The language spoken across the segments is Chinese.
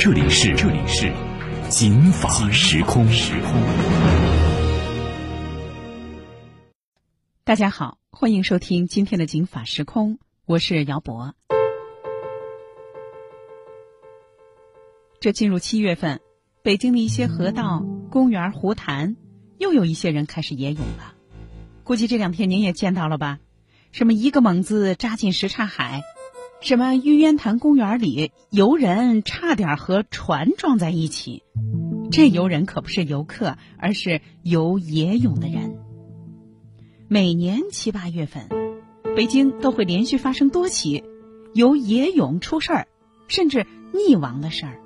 这里是这里是警法时空时空。大家好，欢迎收听今天的警法时空，我是姚博。这进入七月份，北京的一些河道、公园、湖潭，又有一些人开始野泳了。估计这两天您也见到了吧？什么一个猛子扎进什刹海，什么玉渊潭公园里游人差点和船撞在一起。这游人可不是游客，而是游野泳的人。每年七八月份，北京都会连续发生多起游野泳出事儿，甚至溺亡的事儿。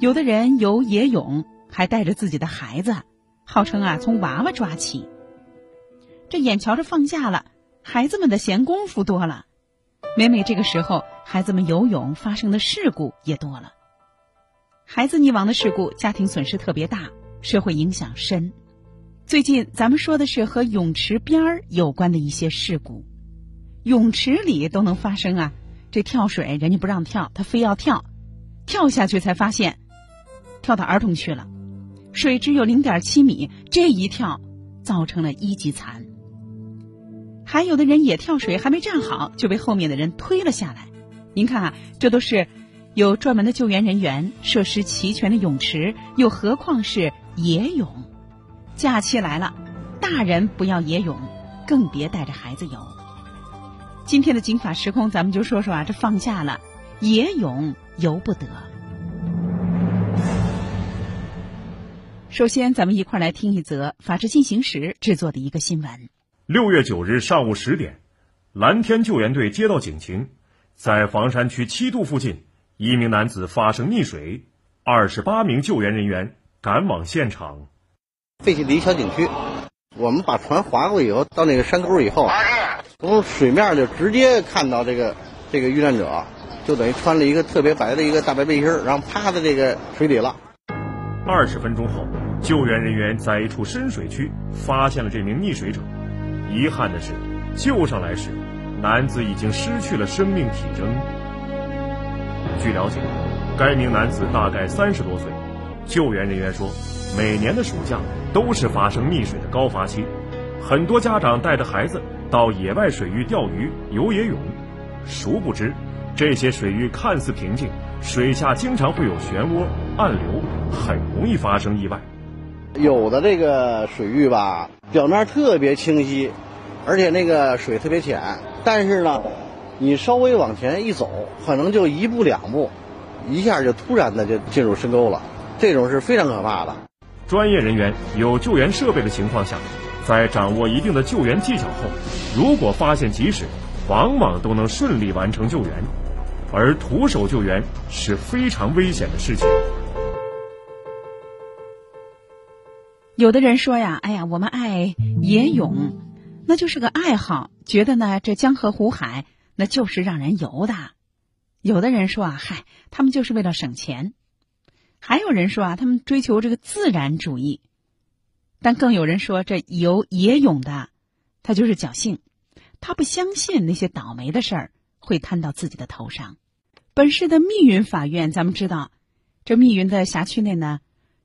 有的人游野泳还带着自己的孩子，号称啊从娃娃抓起。这眼瞧着放假了，孩子们的闲工夫多了，每每这个时候，孩子们游泳发生的事故也多了。孩子溺亡的事故，家庭损失特别大，社会影响深。最近咱们说的是和泳池边儿有关的一些事故，泳池里都能发生啊！这跳水人家不让跳，他非要跳，跳下去才发现跳到儿童区了，水只有零点七米，这一跳造成了一级残。还有的人也跳水，还没站好就被后面的人推了下来。您看啊，这都是有专门的救援人员、设施齐全的泳池，又何况是野泳？假期来了，大人不要野泳，更别带着孩子游。今天的警法时空，咱们就说说啊，这放假了，野泳游不得。首先，咱们一块儿来听一则《法制进行时》制作的一个新闻。六月九日上午十点，蓝天救援队接到警情，在房山区七渡附近，一名男子发生溺水，二十八名救援人员赶往现场。废弃的一小景区，我们把船划过以后，到那个山沟以后，从水面就直接看到这个这个遇难者，就等于穿了一个特别白的一个大白背心然后趴在这个水里了。二十分钟后，救援人员在一处深水区发现了这名溺水者。遗憾的是，救上来时，男子已经失去了生命体征。据了解，该名男子大概三十多岁。救援人员说，每年的暑假。都是发生溺水的高发期，很多家长带着孩子到野外水域钓鱼、游野泳，殊不知这些水域看似平静，水下经常会有漩涡、暗流，很容易发生意外。有的这个水域吧，表面特别清晰，而且那个水特别浅，但是呢，你稍微往前一走，可能就一步两步，一下就突然的就进入深沟了，这种是非常可怕的。专业人员有救援设备的情况下，在掌握一定的救援技巧后，如果发现及时，往往都能顺利完成救援。而徒手救援是非常危险的事情。有的人说呀：“哎呀，我们爱野泳，那就是个爱好，觉得呢这江河湖海那就是让人游的。”有的人说啊：“嗨，他们就是为了省钱。”还有人说啊，他们追求这个自然主义，但更有人说，这游野泳的他就是侥幸，他不相信那些倒霉的事儿会摊到自己的头上。本市的密云法院，咱们知道，这密云的辖区内呢，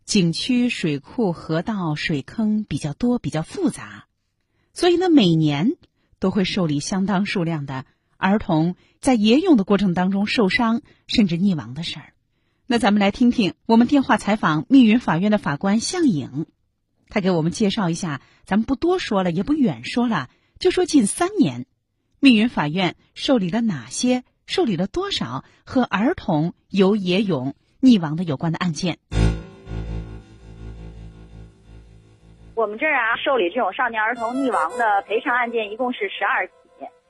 景区、水库、河道、水坑比较多，比较复杂，所以呢，每年都会受理相当数量的儿童在野泳的过程当中受伤甚至溺亡的事儿。那咱们来听听我们电话采访密云法院的法官向颖，他给我们介绍一下。咱们不多说了，也不远说了，就说近三年，密云法院受理了哪些、受理了多少和儿童游野泳溺亡的有关的案件。我们这儿啊，受理这种少年儿童溺亡的赔偿案件一共是十二起，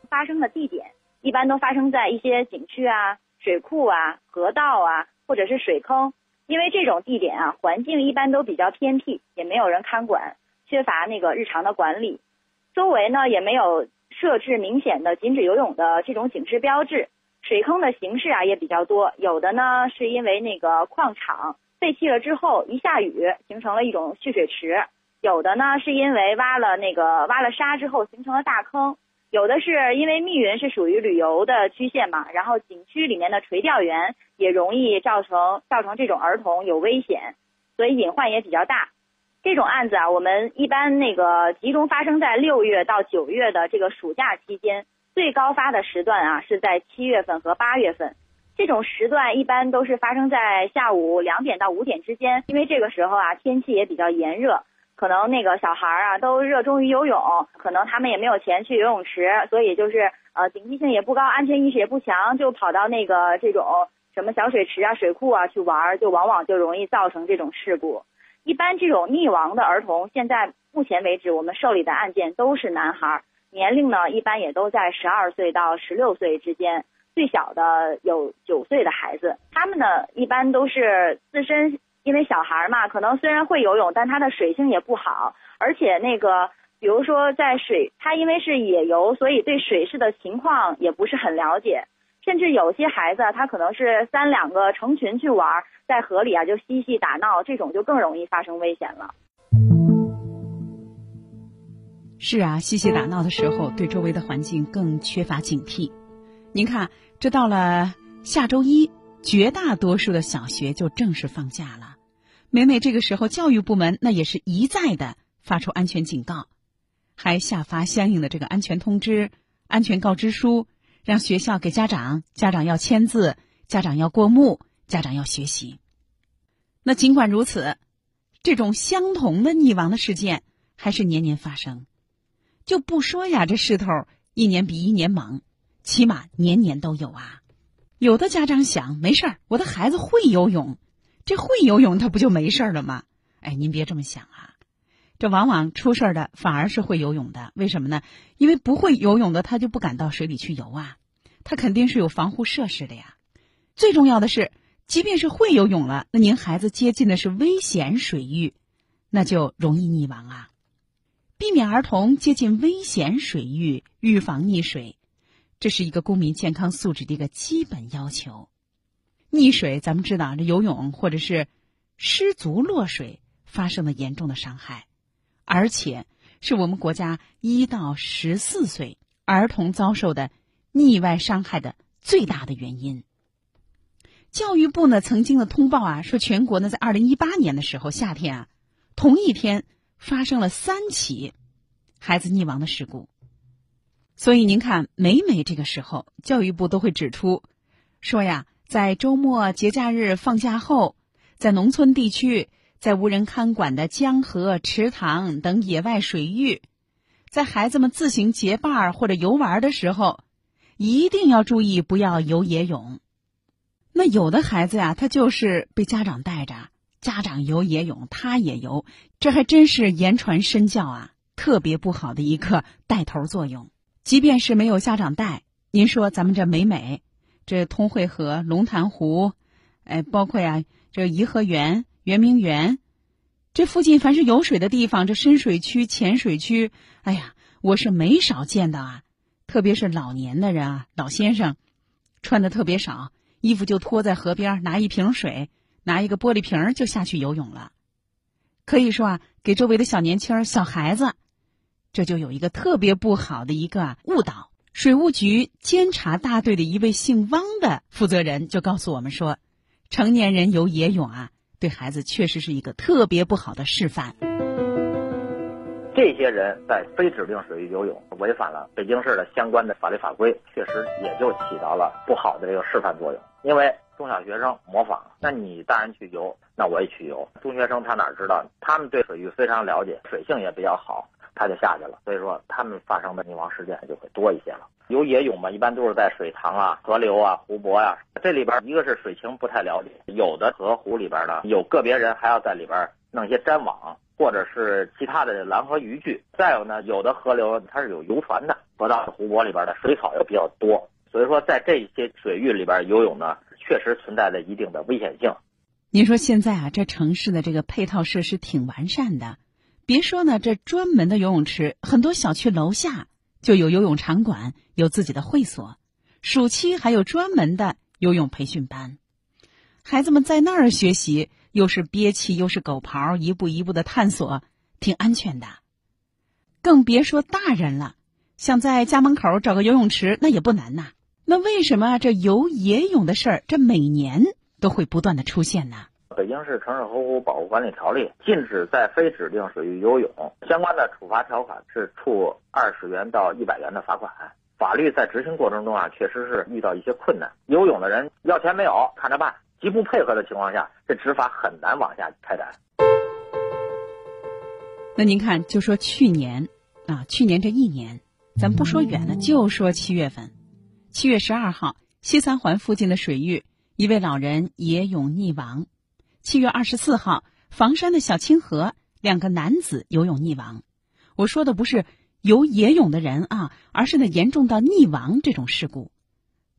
发生的地点一般都发生在一些景区啊、水库啊、河道啊。或者是水坑，因为这种地点啊，环境一般都比较偏僻，也没有人看管，缺乏那个日常的管理，周围呢也没有设置明显的禁止游泳的这种警示标志。水坑的形式啊也比较多，有的呢是因为那个矿场废弃了之后一下雨形成了一种蓄水池，有的呢是因为挖了那个挖了沙之后形成了大坑，有的是因为密云是属于旅游的区县嘛，然后景区里面的垂钓员也容易造成造成这种儿童有危险，所以隐患也比较大。这种案子啊，我们一般那个集中发生在六月到九月的这个暑假期间。最高发的时段啊，是在七月份和八月份，这种时段一般都是发生在下午两点到五点之间，因为这个时候啊，天气也比较炎热，可能那个小孩啊都热衷于游泳，可能他们也没有钱去游泳池，所以就是呃警惕性也不高，安全意识也不强，就跑到那个这种什么小水池啊、水库啊去玩，就往往就容易造成这种事故。一般这种溺亡的儿童，现在目前为止我们受理的案件都是男孩。年龄呢，一般也都在十二岁到十六岁之间，最小的有九岁的孩子。他们呢，一般都是自身因为小孩嘛，可能虽然会游泳，但他的水性也不好，而且那个，比如说在水，他因为是野游，所以对水势的情况也不是很了解，甚至有些孩子他可能是三两个成群去玩，在河里啊就嬉戏打闹，这种就更容易发生危险了。是啊，嬉戏打闹的时候，对周围的环境更缺乏警惕。您看，这到了下周一，绝大多数的小学就正式放假了。每每这个时候，教育部门那也是一再的发出安全警告，还下发相应的这个安全通知、安全告知书，让学校给家长，家长要签字，家长要过目，家长要学习。那尽管如此，这种相同的溺亡的事件还是年年发生。就不说呀，这势头一年比一年猛，起码年年都有啊。有的家长想，没事儿，我的孩子会游泳，这会游泳他不就没事儿了吗？哎，您别这么想啊，这往往出事儿的反而是会游泳的。为什么呢？因为不会游泳的他就不敢到水里去游啊，他肯定是有防护设施的呀。最重要的是，即便是会游泳了，那您孩子接近的是危险水域，那就容易溺亡啊。避免儿童接近危险水域，预防溺水，这是一个公民健康素质的一个基本要求。溺水，咱们知道，这游泳或者是失足落水发生了严重的伤害，而且是我们国家一到十四岁儿童遭受的溺外伤害的最大的原因。教育部呢曾经的通报啊，说全国呢在二零一八年的时候夏天啊，同一天。发生了三起孩子溺亡的事故，所以您看，每每这个时候，教育部都会指出，说呀，在周末、节假日放假后，在农村地区，在无人看管的江河、池塘等野外水域，在孩子们自行结伴或者游玩的时候，一定要注意不要游野泳。那有的孩子呀，他就是被家长带着。家长游野泳，他也游，这还真是言传身教啊！特别不好的一个带头作用。即便是没有家长带，您说咱们这美美，这通惠河、龙潭湖，哎，包括呀这颐和园、圆明园，这附近凡是有水的地方，这深水区、浅水区，哎呀，我是没少见到啊。特别是老年的人啊，老先生，穿的特别少，衣服就脱在河边，拿一瓶水。拿一个玻璃瓶就下去游泳了，可以说啊，给周围的小年轻、小孩子，这就有一个特别不好的一个误导。水务局监察大队的一位姓汪的负责人就告诉我们说，成年人游野泳啊，对孩子确实是一个特别不好的示范。这些人在非指定水域游泳，违反了北京市的相关的法律法规，确实也就起到了不好的这个示范作用，因为。中小学生模仿，那你大人去游，那我也去游。中学生他哪知道？他们对水域非常了解，水性也比较好，他就下去了。所以说，他们发生的溺亡事件就会多一些了。游野泳嘛，一般都是在水塘啊、河流啊、湖泊呀，这里边一个是水情不太了解，有的河湖里边呢，有个别人还要在里边弄一些粘网，或者是其他的拦河渔具。再有呢，有的河流它是有游船的，河道、湖泊里边的水草又比较多，所以说在这些水域里边游泳呢。确实存在着一定的危险性。您说现在啊，这城市的这个配套设施挺完善的，别说呢，这专门的游泳池，很多小区楼下就有游泳场馆，有自己的会所，暑期还有专门的游泳培训班，孩子们在那儿学习，又是憋气又是狗刨，一步一步的探索，挺安全的。更别说大人了，想在家门口找个游泳池，那也不难呐。那为什么这游野泳的事儿，这每年都会不断的出现呢？北京市城市河湖保护管理条例禁止在非指定水域游泳，相关的处罚条款是处二十元到一百元的罚款。法律在执行过程中啊，确实是遇到一些困难。游泳的人要钱没有，看着办。极不配合的情况下，这执法很难往下开展。那您看，就说去年啊，去年这一年，咱不说远了，就说七月份。七月十二号，西三环附近的水域，一位老人野泳溺亡。七月二十四号，房山的小清河，两个男子游泳溺亡。我说的不是游野泳的人啊，而是那严重到溺亡这种事故。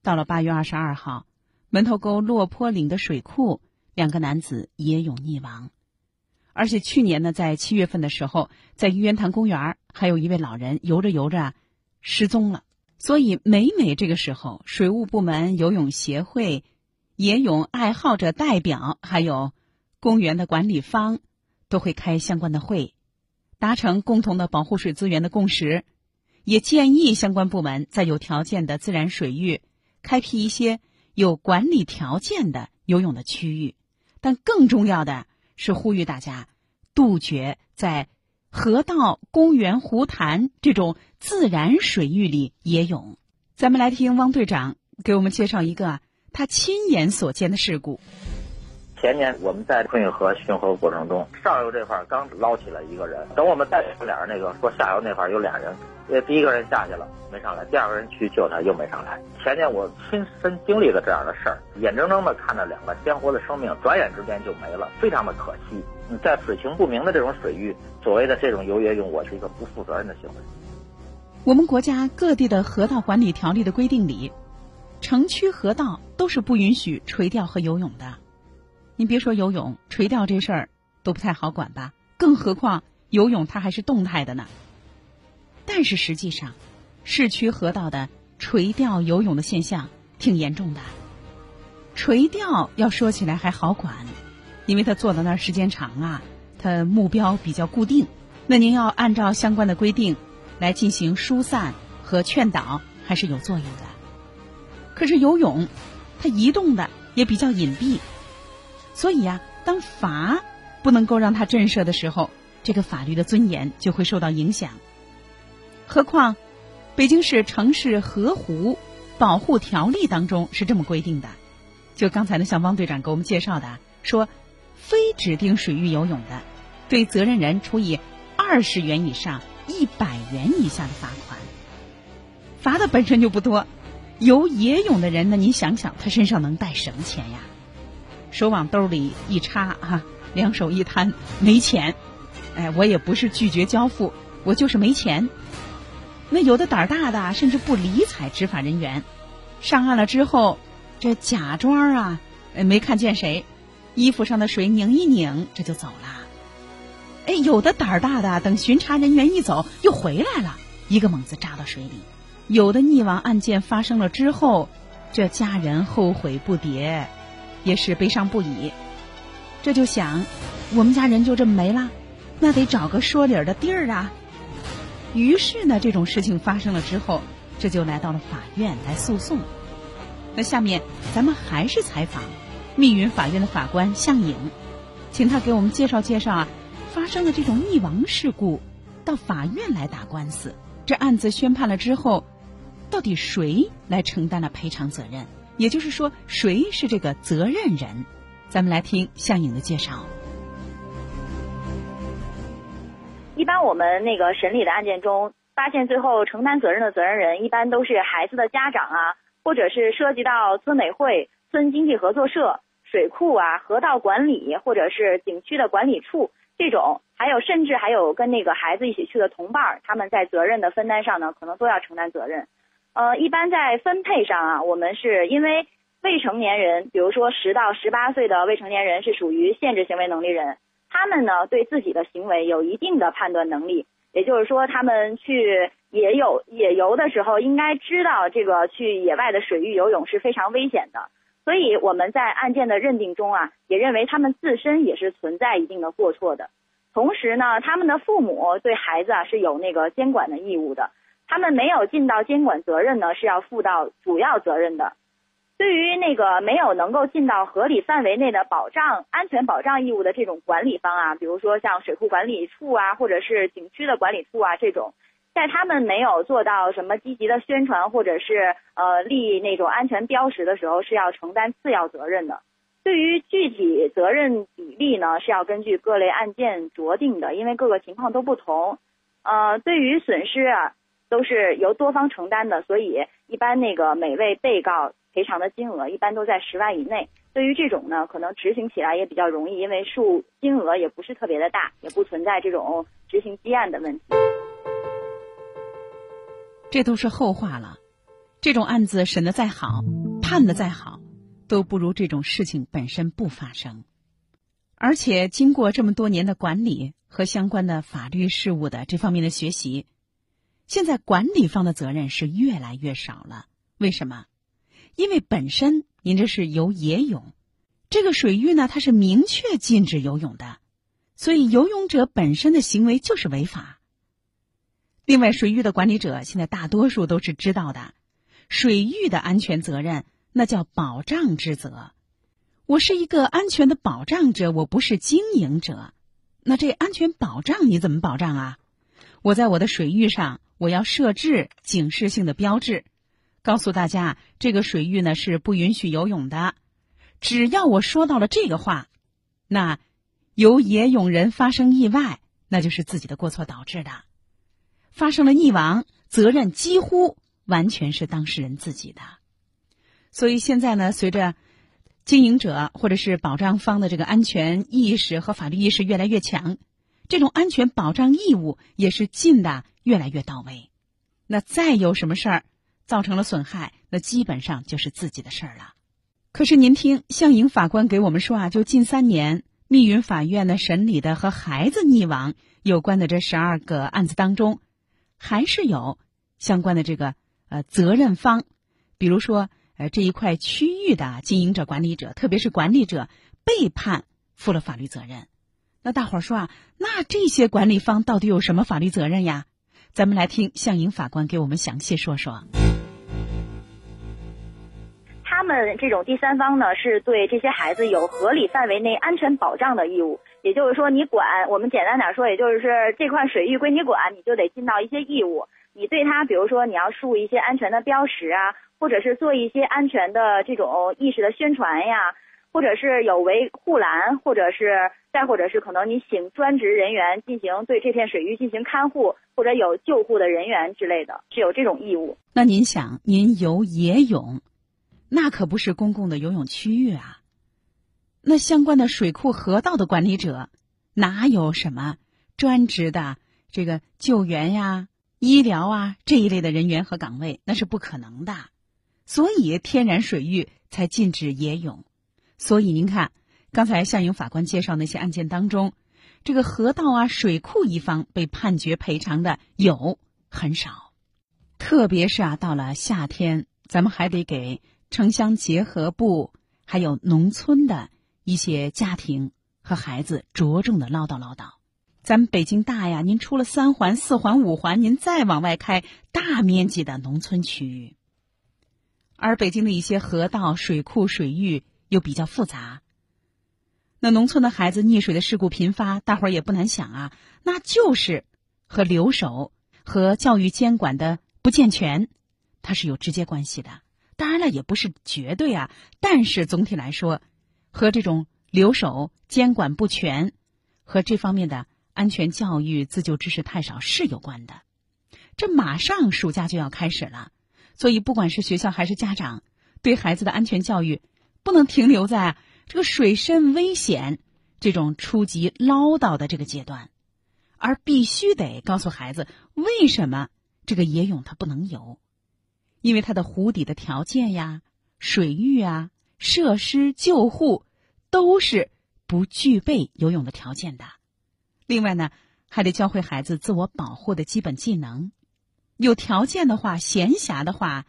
到了八月二十二号，门头沟落坡岭的水库，两个男子野泳溺亡。而且去年呢，在七月份的时候，在玉渊潭公园，还有一位老人游着游着失踪了。所以，每每这个时候，水务部门、游泳协会、野泳爱好者代表，还有公园的管理方，都会开相关的会，达成共同的保护水资源的共识。也建议相关部门在有条件的自然水域开辟一些有管理条件的游泳的区域。但更重要的是，呼吁大家杜绝在。河道、公园、湖潭这种自然水域里野泳，咱们来听汪队长给我们介绍一个他亲眼所见的事故。前年我们在昆运河巡河过程中，上游这块刚捞起来一个人，等我们带俩那个说下游那块有俩人，呃，第一个人下去了没上来，第二个人去救他又没上来。前年我亲身经历了这样的事儿，眼睁睁的看着两个鲜活的生命转眼之间就没了，非常的可惜。在水情不明的这种水域，所谓的这种游野泳，我是一个不负责任的行为。我们国家各地的河道管理条例的规定里，城区河道都是不允许垂钓和游泳的。您别说游泳，垂钓这事儿都不太好管吧？更何况游泳，它还是动态的呢。但是实际上，市区河道的垂钓游泳的现象挺严重的。垂钓要说起来还好管。因为他坐在那儿时间长啊，他目标比较固定，那您要按照相关的规定来进行疏散和劝导，还是有作用的。可是游泳，它移动的也比较隐蔽，所以呀，当罚不能够让他震慑的时候，这个法律的尊严就会受到影响。何况，北京市城市河湖保护条例当中是这么规定的，就刚才呢，像汪队长给我们介绍的说。非指定水域游泳的，对责任人处以二十元以上一百元以下的罚款。罚的本身就不多，游野泳的人呢，你想想他身上能带什么钱呀？手往兜里一插啊，两手一摊，没钱。哎，我也不是拒绝交付，我就是没钱。那有的胆儿大的，甚至不理睬执法人员，上岸了之后，这假装啊，没看见谁。衣服上的水拧一拧，这就走了。哎，有的胆儿大的，等巡查人员一走，又回来了，一个猛子扎到水里。有的溺亡案件发生了之后，这家人后悔不迭，也是悲伤不已。这就想，我们家人就这么没了，那得找个说理儿的地儿啊。于是呢，这种事情发生了之后，这就来到了法院来诉讼。那下面咱们还是采访。密云法院的法官向颖，请他给我们介绍介绍啊，发生的这种溺亡事故，到法院来打官司，这案子宣判了之后，到底谁来承担了赔偿责任？也就是说，谁是这个责任人？咱们来听向颖的介绍。一般我们那个审理的案件中，发现最后承担责任的责任人，一般都是孩子的家长啊，或者是涉及到村委会、村经济合作社。水库啊，河道管理或者是景区的管理处这种，还有甚至还有跟那个孩子一起去的同伴，他们在责任的分担上呢，可能都要承担责任。呃，一般在分配上啊，我们是因为未成年人，比如说十到十八岁的未成年人是属于限制行为能力人，他们呢对自己的行为有一定的判断能力，也就是说，他们去野有野游的时候，应该知道这个去野外的水域游泳是非常危险的。所以我们在案件的认定中啊，也认为他们自身也是存在一定的过错的。同时呢，他们的父母对孩子啊是有那个监管的义务的，他们没有尽到监管责任呢，是要负到主要责任的。对于那个没有能够尽到合理范围内的保障安全保障义务的这种管理方啊，比如说像水库管理处啊，或者是景区的管理处啊这种。在他们没有做到什么积极的宣传，或者是呃立那种安全标识的时候，是要承担次要责任的。对于具体责任比例呢，是要根据各类案件酌定的，因为各个情况都不同。呃，对于损失啊，都是由多方承担的，所以一般那个每位被告赔偿的金额一般都在十万以内。对于这种呢，可能执行起来也比较容易，因为数金额也不是特别的大，也不存在这种执行积案的问题。这都是后话了，这种案子审的再好，判的再好，都不如这种事情本身不发生。而且经过这么多年的管理和相关的法律事务的这方面的学习，现在管理方的责任是越来越少了。为什么？因为本身您这是游野泳，这个水域呢它是明确禁止游泳的，所以游泳者本身的行为就是违法。另外，水域的管理者现在大多数都是知道的，水域的安全责任那叫保障之责。我是一个安全的保障者，我不是经营者。那这安全保障你怎么保障啊？我在我的水域上，我要设置警示性的标志，告诉大家这个水域呢是不允许游泳的。只要我说到了这个话，那有野泳人发生意外，那就是自己的过错导致的。发生了溺亡，责任几乎完全是当事人自己的。所以现在呢，随着经营者或者是保障方的这个安全意识和法律意识越来越强，这种安全保障义务也是尽的越来越到位。那再有什么事儿造成了损害，那基本上就是自己的事儿了。可是您听向颖法官给我们说啊，就近三年密云法院呢审理的和孩子溺亡有关的这十二个案子当中。还是有相关的这个呃责任方，比如说呃这一块区域的经营者、管理者，特别是管理者被判负了法律责任。那大伙儿说啊，那这些管理方到底有什么法律责任呀？咱们来听向颖法官给我们详细说说。他们这种第三方呢，是对这些孩子有合理范围内安全保障的义务。也就是说，你管我们简单点说，也就是这块水域归你管，你就得尽到一些义务。你对他，比如说你要竖一些安全的标识啊，或者是做一些安全的这种意识的宣传呀，或者是有围护栏，或者是再或者是可能你请专职人员进行对这片水域进行看护，或者有救护的人员之类的，是有这种义务。那您想，您游野泳，那可不是公共的游泳区域啊。那相关的水库河道的管理者，哪有什么专职的这个救援呀、医疗啊这一类的人员和岗位？那是不可能的。所以天然水域才禁止野泳。所以您看，刚才向勇法官介绍那些案件当中，这个河道啊、水库一方被判决赔偿的有很少。特别是啊，到了夏天，咱们还得给城乡结合部还有农村的。一些家庭和孩子着重的唠叨唠叨，咱们北京大呀，您出了三环、四环、五环，您再往外开，大面积的农村区域，而北京的一些河道、水库、水域又比较复杂，那农村的孩子溺水的事故频发，大伙儿也不难想啊，那就是和留守和教育监管的不健全，它是有直接关系的。当然了，也不是绝对啊，但是总体来说。和这种留守监管不全，和这方面的安全教育自救知识太少是有关的。这马上暑假就要开始了，所以不管是学校还是家长，对孩子的安全教育不能停留在这个水深危险这种初级唠叨的这个阶段，而必须得告诉孩子为什么这个野泳它不能游，因为它的湖底的条件呀、水域啊。设施、救护都是不具备游泳的条件的。另外呢，还得教会孩子自我保护的基本技能。有条件的话，闲暇的话，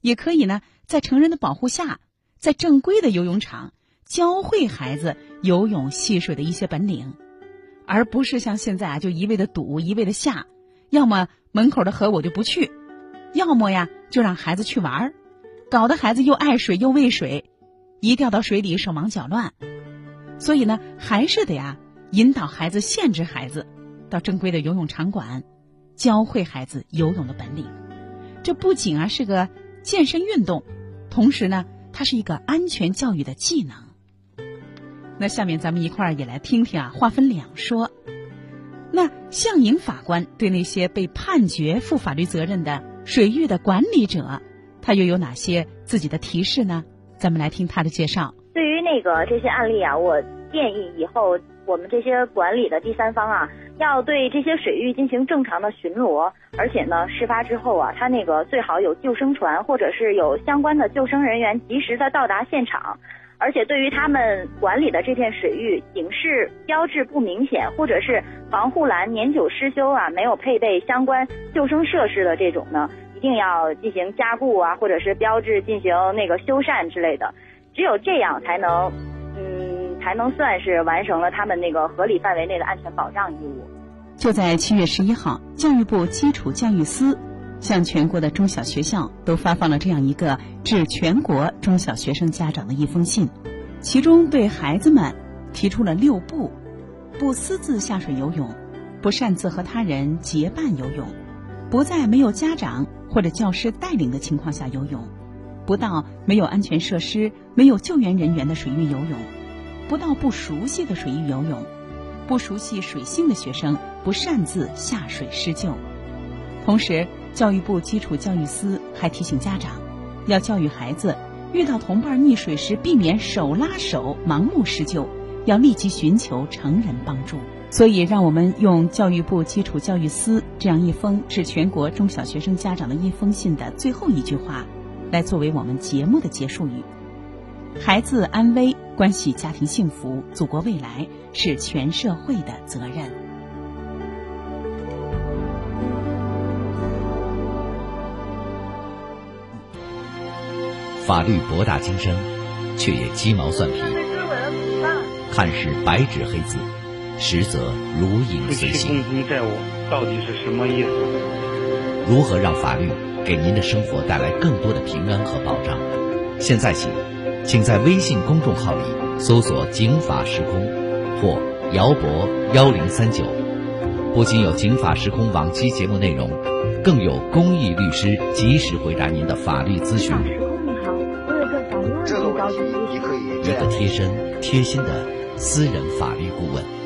也可以呢，在成人的保护下，在正规的游泳场教会孩子游泳戏水的一些本领，而不是像现在啊，就一味的赌，一味的下，要么门口的河我就不去，要么呀就让孩子去玩儿，搞得孩子又爱水又畏水，一掉到水里手忙脚乱。所以呢，还是得呀引导孩子，限制孩子到正规的游泳场馆。教会孩子游泳的本领，这不仅啊是个健身运动，同时呢，它是一个安全教育的技能。那下面咱们一块儿也来听听啊，话分两说。那向颖法官对那些被判决负法律责任的水域的管理者，他又有哪些自己的提示呢？咱们来听他的介绍。对于那个这些案例啊，我建议以后我们这些管理的第三方啊。要对这些水域进行正常的巡逻，而且呢，事发之后啊，他那个最好有救生船，或者是有相关的救生人员及时的到达现场。而且对于他们管理的这片水域，警示标志不明显，或者是防护栏年久失修啊，没有配备相关救生设施的这种呢，一定要进行加固啊，或者是标志进行那个修缮之类的。只有这样才能，才能算是完成了他们那个合理范围内的安全保障义务。就在七月十一号，教育部基础教育司向全国的中小学校都发放了这样一个致全国中小学生家长的一封信，其中对孩子们提出了六不：不私自下水游泳，不擅自和他人结伴游泳，不在没有家长或者教师带领的情况下游泳，不到没有安全设施、没有救援人员的水域游泳，不到不熟悉的水域游泳。不熟悉水性的学生不擅自下水施救。同时，教育部基础教育司还提醒家长，要教育孩子，遇到同伴溺水时，避免手拉手盲目施救，要立即寻求成人帮助。所以，让我们用教育部基础教育司这样一封致全国中小学生家长的一封信的最后一句话，来作为我们节目的结束语：孩子安危。关系家庭幸福、祖国未来是全社会的责任。法律博大精深，却也鸡毛蒜皮。看似白纸黑字，实则如影随形。共同债务到底是什么意思？如何让法律给您的生活带来更多的平安和保障？现在起。请在微信公众号里搜索“警法时空”或“姚博幺零三九”，不仅有“警法时空”往期节目内容，更有公益律师及时回答您的法律咨询。你好，我有个法律问题，这个问题你可以一个贴身、贴心的私人法律顾问。